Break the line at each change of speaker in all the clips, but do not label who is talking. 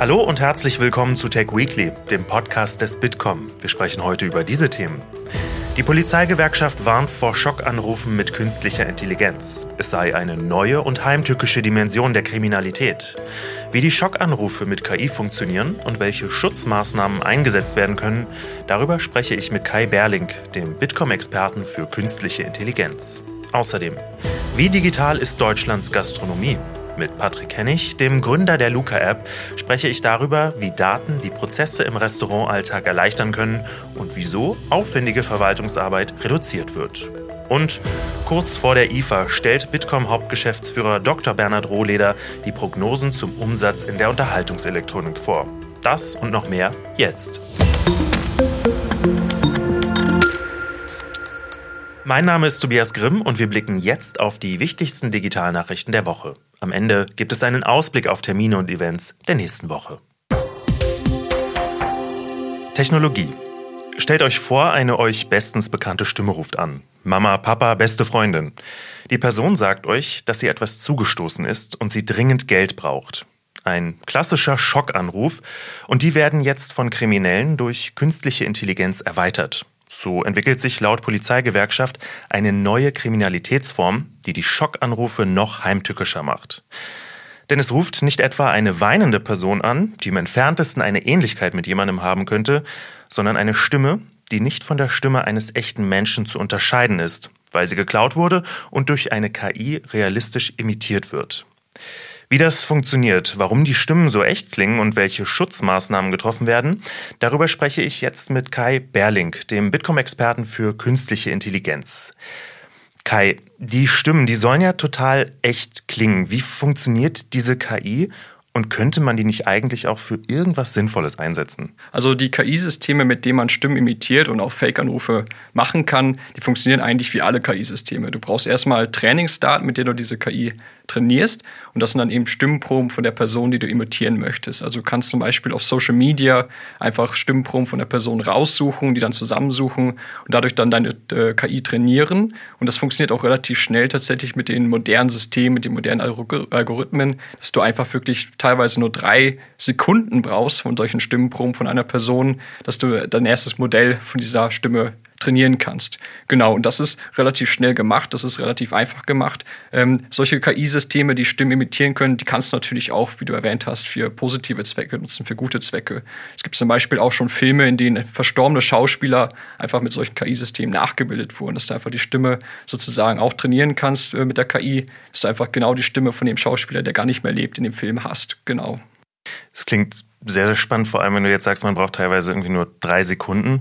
Hallo und herzlich willkommen zu Tech Weekly, dem Podcast des Bitkom. Wir sprechen heute über diese Themen. Die Polizeigewerkschaft warnt vor Schockanrufen mit künstlicher Intelligenz. Es sei eine neue und heimtückische Dimension der Kriminalität. Wie die Schockanrufe mit KI funktionieren und welche Schutzmaßnahmen eingesetzt werden können, darüber spreche ich mit Kai Berling, dem Bitkom-Experten für künstliche Intelligenz. Außerdem, wie digital ist Deutschlands Gastronomie? Mit Patrick Hennig, dem Gründer der Luca-App, spreche ich darüber, wie Daten die Prozesse im Restaurantalltag erleichtern können und wieso aufwendige Verwaltungsarbeit reduziert wird. Und kurz vor der IFA stellt Bitkom-Hauptgeschäftsführer Dr. Bernhard Rohleder die Prognosen zum Umsatz in der Unterhaltungselektronik vor. Das und noch mehr jetzt. Mein Name ist Tobias Grimm und wir blicken jetzt auf die wichtigsten Digitalnachrichten der Woche. Am Ende gibt es einen Ausblick auf Termine und Events der nächsten Woche. Technologie. Stellt euch vor, eine euch bestens bekannte Stimme ruft an. Mama, Papa, beste Freundin. Die Person sagt euch, dass sie etwas zugestoßen ist und sie dringend Geld braucht. Ein klassischer Schockanruf und die werden jetzt von Kriminellen durch künstliche Intelligenz erweitert. So entwickelt sich laut Polizeigewerkschaft eine neue Kriminalitätsform, die die Schockanrufe noch heimtückischer macht. Denn es ruft nicht etwa eine weinende Person an, die im entferntesten eine Ähnlichkeit mit jemandem haben könnte, sondern eine Stimme, die nicht von der Stimme eines echten Menschen zu unterscheiden ist, weil sie geklaut wurde und durch eine KI realistisch imitiert wird. Wie das funktioniert, warum die Stimmen so echt klingen und welche Schutzmaßnahmen getroffen werden, darüber spreche ich jetzt mit Kai Berling, dem Bitkom-Experten für künstliche Intelligenz. Kai, die Stimmen, die sollen ja total echt klingen. Wie funktioniert diese KI und könnte man die nicht eigentlich auch für irgendwas Sinnvolles einsetzen?
Also die KI-Systeme, mit denen man Stimmen imitiert und auch Fake-Anrufe machen kann, die funktionieren eigentlich wie alle KI-Systeme. Du brauchst erstmal Trainingsdaten, mit denen du diese KI trainierst. Und das sind dann eben Stimmproben von der Person, die du imitieren möchtest. Also du kannst zum Beispiel auf Social Media einfach Stimmproben von der Person raussuchen, die dann zusammensuchen und dadurch dann deine äh, KI trainieren. Und das funktioniert auch relativ schnell tatsächlich mit den modernen Systemen, mit den modernen Algorithmen, dass du einfach wirklich teilweise nur drei Sekunden brauchst von solchen Stimmproben von einer Person, dass du dein erstes Modell von dieser Stimme trainieren kannst. Genau, und das ist relativ schnell gemacht, das ist relativ einfach gemacht. Ähm, solche KI-Systeme, die Stimmen imitieren können, die kannst du natürlich auch, wie du erwähnt hast, für positive Zwecke nutzen, für gute Zwecke. Es gibt zum Beispiel auch schon Filme, in denen verstorbene Schauspieler einfach mit solchen KI-Systemen nachgebildet wurden, dass du einfach die Stimme sozusagen auch trainieren kannst äh, mit der KI, dass du einfach genau die Stimme von dem Schauspieler, der gar nicht mehr lebt, in dem Film hast. Genau.
Es klingt sehr, sehr spannend, vor allem wenn du jetzt sagst, man braucht teilweise irgendwie nur drei Sekunden.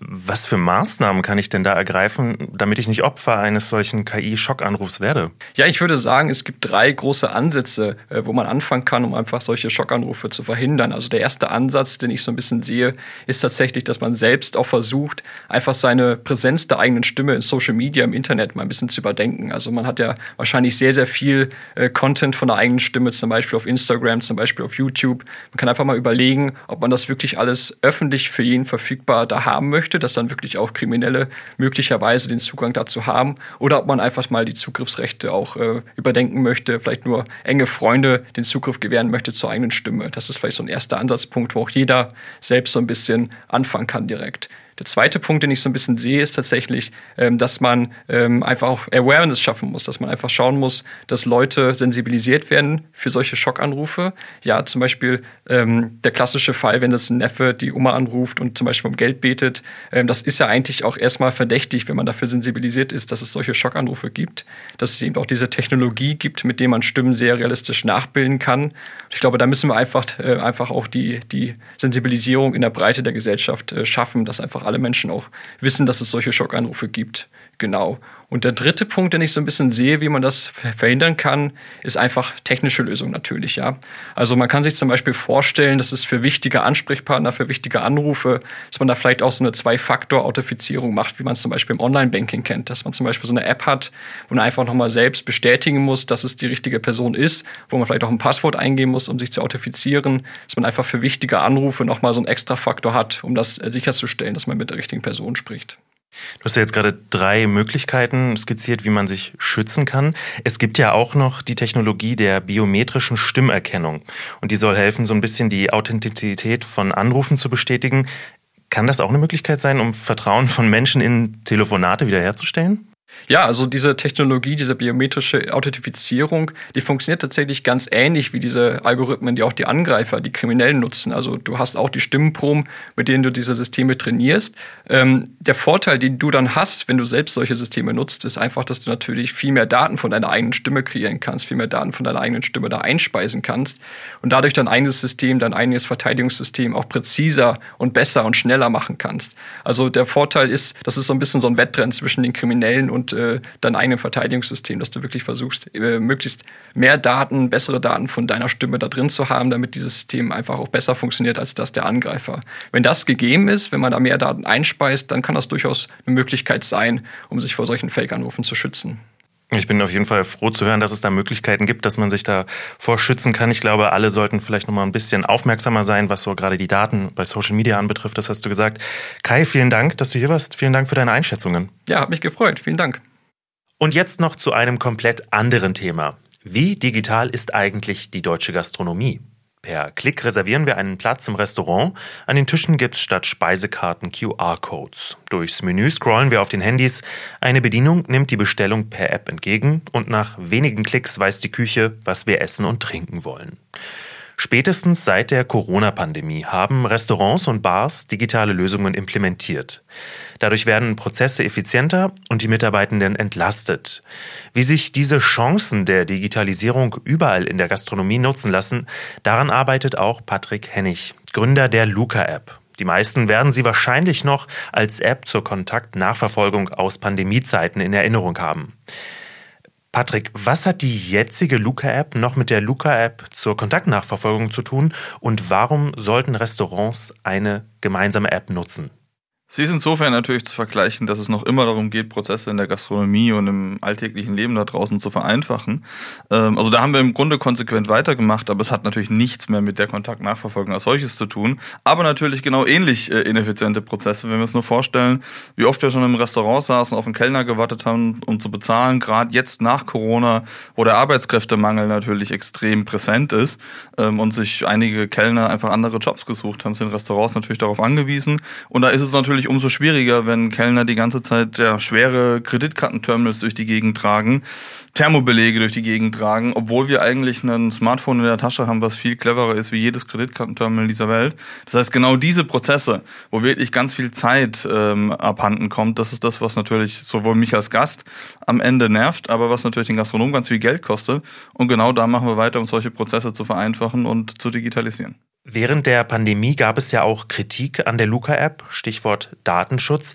Was für Maßnahmen kann ich denn da ergreifen, damit ich nicht Opfer eines solchen KI-Schockanrufs werde?
Ja, ich würde sagen, es gibt drei große Ansätze, äh, wo man anfangen kann, um einfach solche Schockanrufe zu verhindern. Also der erste Ansatz, den ich so ein bisschen sehe, ist tatsächlich, dass man selbst auch versucht, einfach seine Präsenz der eigenen Stimme in Social Media, im Internet mal ein bisschen zu überdenken. Also man hat ja wahrscheinlich sehr, sehr viel äh, Content von der eigenen Stimme, zum Beispiel auf Instagram, zum Beispiel auf YouTube. Man kann einfach mal überlegen, ob man das wirklich alles öffentlich für jeden verfügbar da haben möchte möchte, dass dann wirklich auch Kriminelle möglicherweise den Zugang dazu haben oder ob man einfach mal die Zugriffsrechte auch äh, überdenken möchte, vielleicht nur enge Freunde den Zugriff gewähren möchte zur eigenen Stimme. Das ist vielleicht so ein erster Ansatzpunkt, wo auch jeder selbst so ein bisschen anfangen kann direkt. Der zweite Punkt, den ich so ein bisschen sehe, ist tatsächlich, ähm, dass man ähm, einfach auch Awareness schaffen muss, dass man einfach schauen muss, dass Leute sensibilisiert werden für solche Schockanrufe. Ja, zum Beispiel ähm, der klassische Fall, wenn das ein Neffe die Oma anruft und zum Beispiel um Geld betet, das ist ja eigentlich auch erstmal verdächtig, wenn man dafür sensibilisiert ist, dass es solche Schockanrufe gibt, dass es eben auch diese Technologie gibt, mit der man Stimmen sehr realistisch nachbilden kann. Ich glaube, da müssen wir einfach, äh, einfach auch die, die Sensibilisierung in der Breite der Gesellschaft äh, schaffen, dass einfach alle Menschen auch wissen, dass es solche Schockanrufe gibt. Genau. Und der dritte Punkt, den ich so ein bisschen sehe, wie man das verhindern kann, ist einfach technische Lösung natürlich, ja. Also man kann sich zum Beispiel vorstellen, dass es für wichtige Ansprechpartner, für wichtige Anrufe, dass man da vielleicht auch so eine Zwei-Faktor-Authentifizierung macht, wie man es zum Beispiel im Online-Banking kennt, dass man zum Beispiel so eine App hat, wo man einfach nochmal selbst bestätigen muss, dass es die richtige Person ist, wo man vielleicht auch ein Passwort eingeben muss, um sich zu authentifizieren, dass man einfach für wichtige Anrufe nochmal so einen extra Faktor hat, um das sicherzustellen, dass man mit der richtigen Person spricht.
Du hast ja jetzt gerade drei Möglichkeiten skizziert, wie man sich schützen kann. Es gibt ja auch noch die Technologie der biometrischen Stimmerkennung. Und die soll helfen, so ein bisschen die Authentizität von Anrufen zu bestätigen. Kann das auch eine Möglichkeit sein, um Vertrauen von Menschen in Telefonate wiederherzustellen?
Ja, also diese Technologie, diese biometrische Authentifizierung, die funktioniert tatsächlich ganz ähnlich wie diese Algorithmen, die auch die Angreifer, die Kriminellen nutzen. Also du hast auch die Stimmenproben, mit denen du diese Systeme trainierst. Ähm, der Vorteil, den du dann hast, wenn du selbst solche Systeme nutzt, ist einfach, dass du natürlich viel mehr Daten von deiner eigenen Stimme kreieren kannst, viel mehr Daten von deiner eigenen Stimme da einspeisen kannst und dadurch dein eigenes System, dein eigenes Verteidigungssystem auch präziser und besser und schneller machen kannst. Also der Vorteil ist, das ist so ein bisschen so ein Wettrennen zwischen den Kriminellen und äh, dein eigenes Verteidigungssystem, dass du wirklich versuchst, äh, möglichst mehr Daten, bessere Daten von deiner Stimme da drin zu haben, damit dieses System einfach auch besser funktioniert als das der Angreifer. Wenn das gegeben ist, wenn man da mehr Daten einspeist, dann kann das durchaus eine Möglichkeit sein, um sich vor solchen Fake-Anrufen zu schützen.
Ich bin auf jeden Fall froh zu hören, dass es da Möglichkeiten gibt, dass man sich da vorschützen kann. Ich glaube, alle sollten vielleicht noch mal ein bisschen aufmerksamer sein, was so gerade die Daten bei Social Media anbetrifft. Das hast du gesagt. Kai, vielen Dank, dass du hier warst. Vielen Dank für deine Einschätzungen.
Ja, hat mich gefreut. Vielen Dank.
Und jetzt noch zu einem komplett anderen Thema. Wie digital ist eigentlich die deutsche Gastronomie? Per Klick reservieren wir einen Platz im Restaurant. An den Tischen gibt es statt Speisekarten QR-Codes. Durchs Menü scrollen wir auf den Handys. Eine Bedienung nimmt die Bestellung per App entgegen und nach wenigen Klicks weiß die Küche, was wir essen und trinken wollen. Spätestens seit der Corona-Pandemie haben Restaurants und Bars digitale Lösungen implementiert. Dadurch werden Prozesse effizienter und die Mitarbeitenden entlastet. Wie sich diese Chancen der Digitalisierung überall in der Gastronomie nutzen lassen, daran arbeitet auch Patrick Hennig, Gründer der Luca-App. Die meisten werden sie wahrscheinlich noch als App zur Kontaktnachverfolgung aus Pandemiezeiten in Erinnerung haben. Patrick, was hat die jetzige Luca-App noch mit der Luca-App zur Kontaktnachverfolgung zu tun und warum sollten Restaurants eine gemeinsame App nutzen?
Sie ist insofern natürlich zu vergleichen, dass es noch immer darum geht, Prozesse in der Gastronomie und im alltäglichen Leben da draußen zu vereinfachen. Ähm, also da haben wir im Grunde konsequent weitergemacht, aber es hat natürlich nichts mehr mit der Kontaktnachverfolgung als solches zu tun. Aber natürlich genau ähnlich äh, ineffiziente Prozesse, wenn wir uns nur vorstellen, wie oft wir schon im Restaurant saßen, auf den Kellner gewartet haben, um zu bezahlen, gerade jetzt nach Corona, wo der Arbeitskräftemangel natürlich extrem präsent ist ähm, und sich einige Kellner einfach andere Jobs gesucht haben, sind Restaurants natürlich darauf angewiesen. Und da ist es natürlich natürlich umso schwieriger, wenn Kellner die ganze Zeit ja, schwere Kreditkartenterminals durch die Gegend tragen, Thermobelege durch die Gegend tragen, obwohl wir eigentlich ein Smartphone in der Tasche haben, was viel cleverer ist wie jedes Kreditkartenterminal dieser Welt. Das heißt, genau diese Prozesse, wo wirklich ganz viel Zeit ähm, abhanden kommt, das ist das, was natürlich sowohl mich als Gast am Ende nervt, aber was natürlich den Gastronom ganz viel Geld kostet. Und genau da machen wir weiter, um solche Prozesse zu vereinfachen und zu digitalisieren.
Während der Pandemie gab es ja auch Kritik an der Luca-App, Stichwort Datenschutz.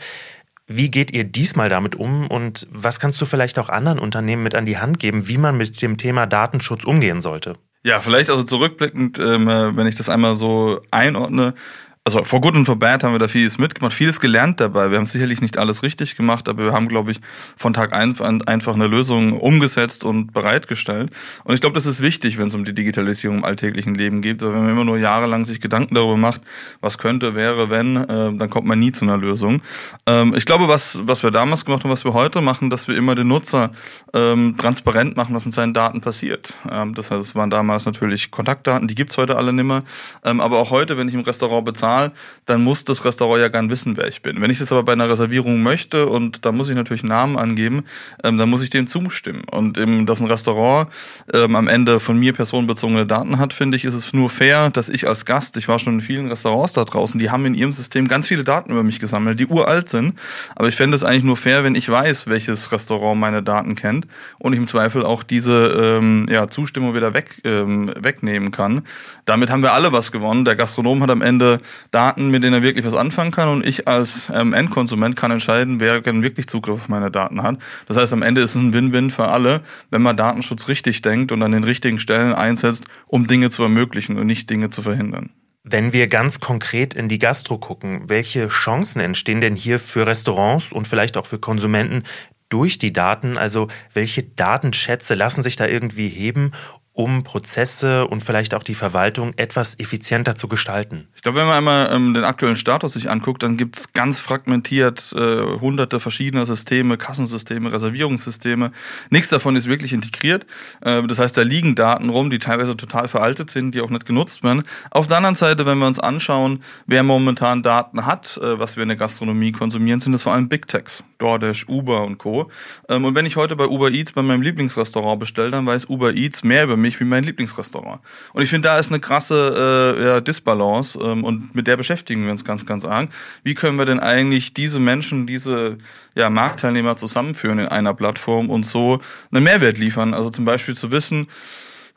Wie geht ihr diesmal damit um und was kannst du vielleicht auch anderen Unternehmen mit an die Hand geben, wie man mit dem Thema Datenschutz umgehen sollte?
Ja, vielleicht also zurückblickend, ähm, äh, wenn ich das einmal so einordne, also for good and for bad haben wir da vieles mitgemacht, vieles gelernt dabei. Wir haben sicherlich nicht alles richtig gemacht, aber wir haben, glaube ich, von Tag eins an einfach eine Lösung umgesetzt und bereitgestellt. Und ich glaube, das ist wichtig, wenn es um die Digitalisierung im alltäglichen Leben geht. Weil wenn man immer nur jahrelang sich Gedanken darüber macht, was könnte, wäre, wenn, äh, dann kommt man nie zu einer Lösung. Ähm, ich glaube, was, was wir damals gemacht haben, was wir heute machen, dass wir immer den Nutzer ähm, transparent machen, was mit seinen Daten passiert. Ähm, das heißt, es waren damals natürlich Kontaktdaten, die gibt's heute alle nimmer. Ähm, aber auch heute, wenn ich im Restaurant bezahle, Personal, dann muss das Restaurant ja gern wissen, wer ich bin. Wenn ich das aber bei einer Reservierung möchte und da muss ich natürlich einen Namen angeben, ähm, dann muss ich dem zustimmen. Und eben, dass ein Restaurant ähm, am Ende von mir personenbezogene Daten hat, finde ich, ist es nur fair, dass ich als Gast, ich war schon in vielen Restaurants da draußen, die haben in ihrem System ganz viele Daten über mich gesammelt, die uralt sind. Aber ich fände es eigentlich nur fair, wenn ich weiß, welches Restaurant meine Daten kennt und ich im Zweifel auch diese ähm, ja, Zustimmung wieder weg, ähm, wegnehmen kann. Damit haben wir alle was gewonnen. Der Gastronom hat am Ende Daten, mit denen er wirklich was anfangen kann und ich als ähm, Endkonsument kann entscheiden, wer denn wirklich Zugriff auf meine Daten hat. Das heißt, am Ende ist es ein Win-Win für alle, wenn man Datenschutz richtig denkt und an den richtigen Stellen einsetzt, um Dinge zu ermöglichen und nicht Dinge zu verhindern.
Wenn wir ganz konkret in die Gastro gucken, welche Chancen entstehen denn hier für Restaurants und vielleicht auch für Konsumenten durch die Daten? Also welche Datenschätze lassen sich da irgendwie heben um Prozesse und vielleicht auch die Verwaltung etwas effizienter zu gestalten?
Ich glaube, wenn man einmal ähm, den aktuellen Status sich anguckt, dann gibt es ganz fragmentiert äh, hunderte verschiedener Systeme, Kassensysteme, Reservierungssysteme. Nichts davon ist wirklich integriert. Äh, das heißt, da liegen Daten rum, die teilweise total veraltet sind, die auch nicht genutzt werden. Auf der anderen Seite, wenn wir uns anschauen, wer momentan Daten hat, äh, was wir in der Gastronomie konsumieren, sind das vor allem Big Techs. DoorDash, Uber und Co. Ähm, und wenn ich heute bei Uber Eats bei meinem Lieblingsrestaurant bestelle, dann weiß Uber Eats mehr über mich wie mein Lieblingsrestaurant. Und ich finde, da ist eine krasse äh, ja, Disbalance ähm, und mit der beschäftigen wir uns ganz, ganz arg. Wie können wir denn eigentlich diese Menschen, diese ja, Marktteilnehmer zusammenführen in einer Plattform und so einen Mehrwert liefern? Also zum Beispiel zu wissen,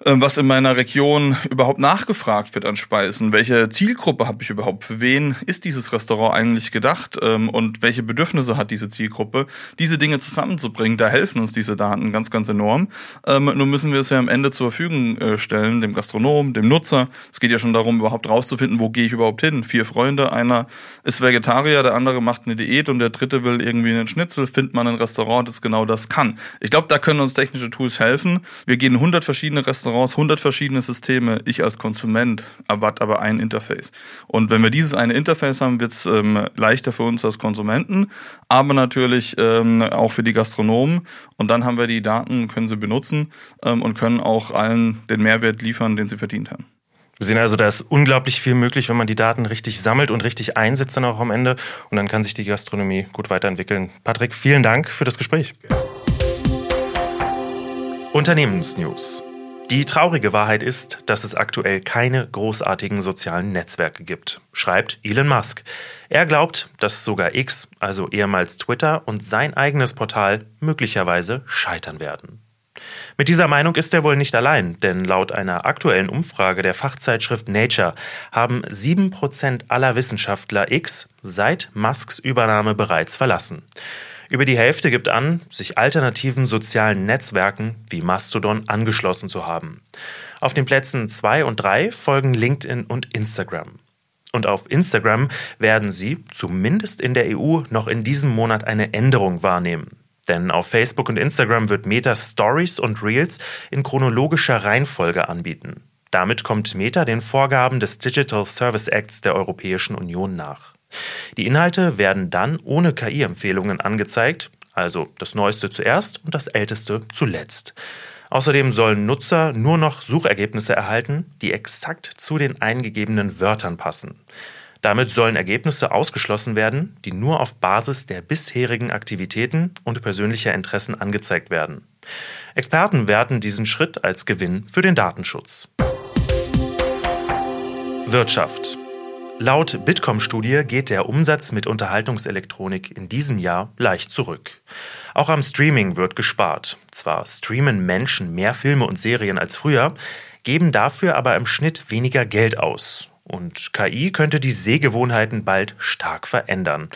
was in meiner Region überhaupt nachgefragt wird an Speisen. Welche Zielgruppe habe ich überhaupt? Für wen ist dieses Restaurant eigentlich gedacht? Ähm, und welche Bedürfnisse hat diese Zielgruppe? Diese Dinge zusammenzubringen, da helfen uns diese Daten ganz, ganz enorm. Ähm, nur müssen wir es ja am Ende zur Verfügung äh, stellen, dem Gastronom, dem Nutzer. Es geht ja schon darum, überhaupt rauszufinden, wo gehe ich überhaupt hin? Vier Freunde, einer ist Vegetarier, der andere macht eine Diät und der dritte will irgendwie einen Schnitzel. Findet man ein Restaurant, das genau das kann. Ich glaube, da können uns technische Tools helfen. Wir gehen 100 verschiedene Restaurants Restaurants 100 verschiedene Systeme. Ich als Konsument erwarte aber ein Interface. Und wenn wir dieses eine Interface haben, wird es ähm, leichter für uns als Konsumenten, aber natürlich ähm, auch für die Gastronomen. Und dann haben wir die Daten, können sie benutzen ähm, und können auch allen den Mehrwert liefern, den sie verdient haben.
Wir sehen also, da ist unglaublich viel möglich, wenn man die Daten richtig sammelt und richtig einsetzt dann auch am Ende. Und dann kann sich die Gastronomie gut weiterentwickeln. Patrick, vielen Dank für das Gespräch. Unternehmensnews. Die traurige Wahrheit ist, dass es aktuell keine großartigen sozialen Netzwerke gibt, schreibt Elon Musk. Er glaubt, dass sogar X, also ehemals Twitter, und sein eigenes Portal möglicherweise scheitern werden. Mit dieser Meinung ist er wohl nicht allein, denn laut einer aktuellen Umfrage der Fachzeitschrift Nature haben 7% aller Wissenschaftler X seit Musks Übernahme bereits verlassen. Über die Hälfte gibt an, sich alternativen sozialen Netzwerken wie Mastodon angeschlossen zu haben. Auf den Plätzen 2 und 3 folgen LinkedIn und Instagram. Und auf Instagram werden sie, zumindest in der EU, noch in diesem Monat eine Änderung wahrnehmen. Denn auf Facebook und Instagram wird Meta Stories und Reels in chronologischer Reihenfolge anbieten. Damit kommt Meta den Vorgaben des Digital Service Acts der Europäischen Union nach. Die Inhalte werden dann ohne KI-Empfehlungen angezeigt, also das Neueste zuerst und das Älteste zuletzt. Außerdem sollen Nutzer nur noch Suchergebnisse erhalten, die exakt zu den eingegebenen Wörtern passen. Damit sollen Ergebnisse ausgeschlossen werden, die nur auf Basis der bisherigen Aktivitäten und persönlicher Interessen angezeigt werden. Experten werten diesen Schritt als Gewinn für den Datenschutz. Wirtschaft. Laut Bitkom-Studie geht der Umsatz mit Unterhaltungselektronik in diesem Jahr leicht zurück. Auch am Streaming wird gespart. Zwar streamen Menschen mehr Filme und Serien als früher, geben dafür aber im Schnitt weniger Geld aus. Und KI könnte die Sehgewohnheiten bald stark verändern.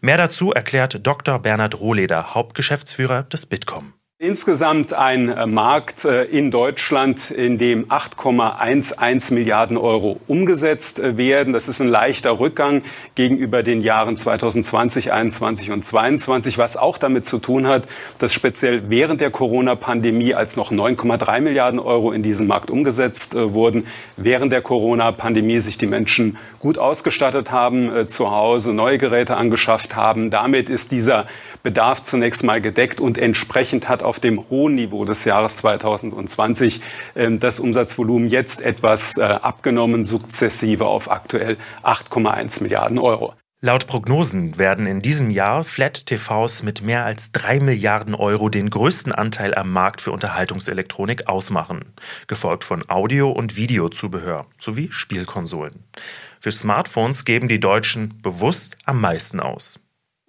Mehr dazu erklärt Dr. Bernhard Rohleder, Hauptgeschäftsführer des Bitkom.
Insgesamt ein äh, Markt äh, in Deutschland, in dem 8,11 Milliarden Euro umgesetzt äh, werden. Das ist ein leichter Rückgang gegenüber den Jahren 2020, 2021 und 2022, was auch damit zu tun hat, dass speziell während der Corona-Pandemie, als noch 9,3 Milliarden Euro in diesem Markt umgesetzt wurden, während der Corona-Pandemie sich die Menschen gut ausgestattet haben, zu Hause neue Geräte angeschafft haben. Damit ist dieser Bedarf zunächst mal gedeckt und entsprechend hat auf dem hohen Niveau des Jahres 2020 ähm, das Umsatzvolumen jetzt etwas äh, abgenommen, sukzessive auf aktuell 8,1 Milliarden Euro.
Laut Prognosen werden in diesem Jahr Flat-TVs mit mehr als 3 Milliarden Euro den größten Anteil am Markt für Unterhaltungselektronik ausmachen, gefolgt von Audio- und Videozubehör sowie Spielkonsolen. Für Smartphones geben die Deutschen bewusst am meisten aus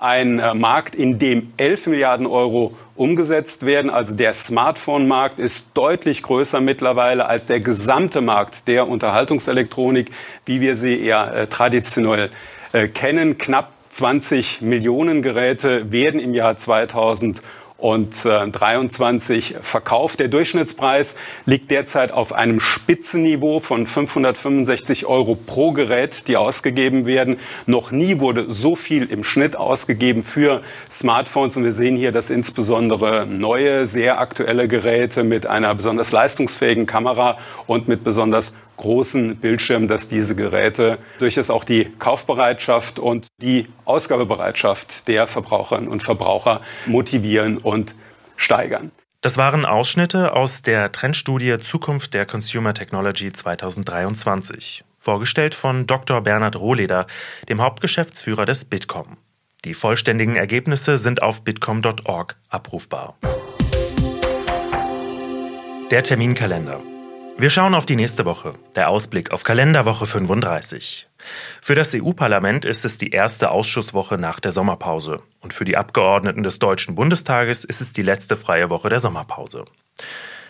ein äh, Markt, in dem 11 Milliarden Euro umgesetzt werden. Also der Smartphone-Markt ist deutlich größer mittlerweile als der gesamte Markt der Unterhaltungselektronik, wie wir sie eher äh, traditionell äh, kennen. Knapp 20 Millionen Geräte werden im Jahr 2000 und äh, 23 verkauft. Der Durchschnittspreis liegt derzeit auf einem Spitzenniveau von 565 Euro pro Gerät, die ausgegeben werden. Noch nie wurde so viel im Schnitt ausgegeben für Smartphones und wir sehen hier, dass insbesondere neue, sehr aktuelle Geräte mit einer besonders leistungsfähigen Kamera und mit besonders großen Bildschirmen, dass diese Geräte durchaus auch die Kaufbereitschaft und die Ausgabebereitschaft der Verbraucherinnen und Verbraucher motivieren und steigern.
Das waren Ausschnitte aus der Trendstudie Zukunft der Consumer Technology 2023, vorgestellt von Dr. Bernhard Rohleder, dem Hauptgeschäftsführer des Bitkom. Die vollständigen Ergebnisse sind auf bitkom.org abrufbar. Der Terminkalender. Wir schauen auf die nächste Woche, der Ausblick auf Kalenderwoche 35. Für das EU-Parlament ist es die erste Ausschusswoche nach der Sommerpause und für die Abgeordneten des Deutschen Bundestages ist es die letzte freie Woche der Sommerpause.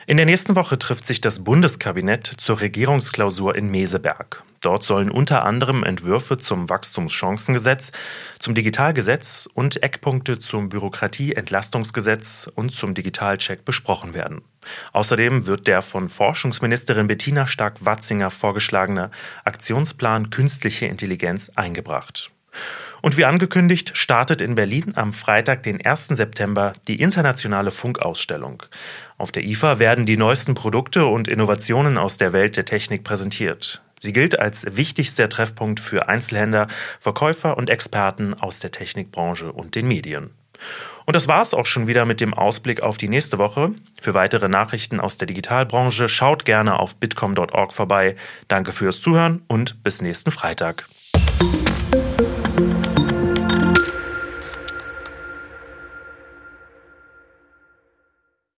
In der nächsten Woche trifft sich das Bundeskabinett zur Regierungsklausur in Meseberg. Dort sollen unter anderem Entwürfe zum Wachstumschancengesetz, zum Digitalgesetz und Eckpunkte zum Bürokratieentlastungsgesetz und zum Digitalcheck besprochen werden. Außerdem wird der von Forschungsministerin Bettina Stark-Watzinger vorgeschlagene Aktionsplan Künstliche Intelligenz eingebracht. Und wie angekündigt, startet in Berlin am Freitag, den 1. September, die internationale Funkausstellung. Auf der IFA werden die neuesten Produkte und Innovationen aus der Welt der Technik präsentiert. Sie gilt als wichtigster Treffpunkt für Einzelhändler, Verkäufer und Experten aus der Technikbranche und den Medien. Und das war's auch schon wieder mit dem Ausblick auf die nächste Woche. Für weitere Nachrichten aus der Digitalbranche schaut gerne auf bitcom.org vorbei. Danke fürs Zuhören und bis nächsten Freitag.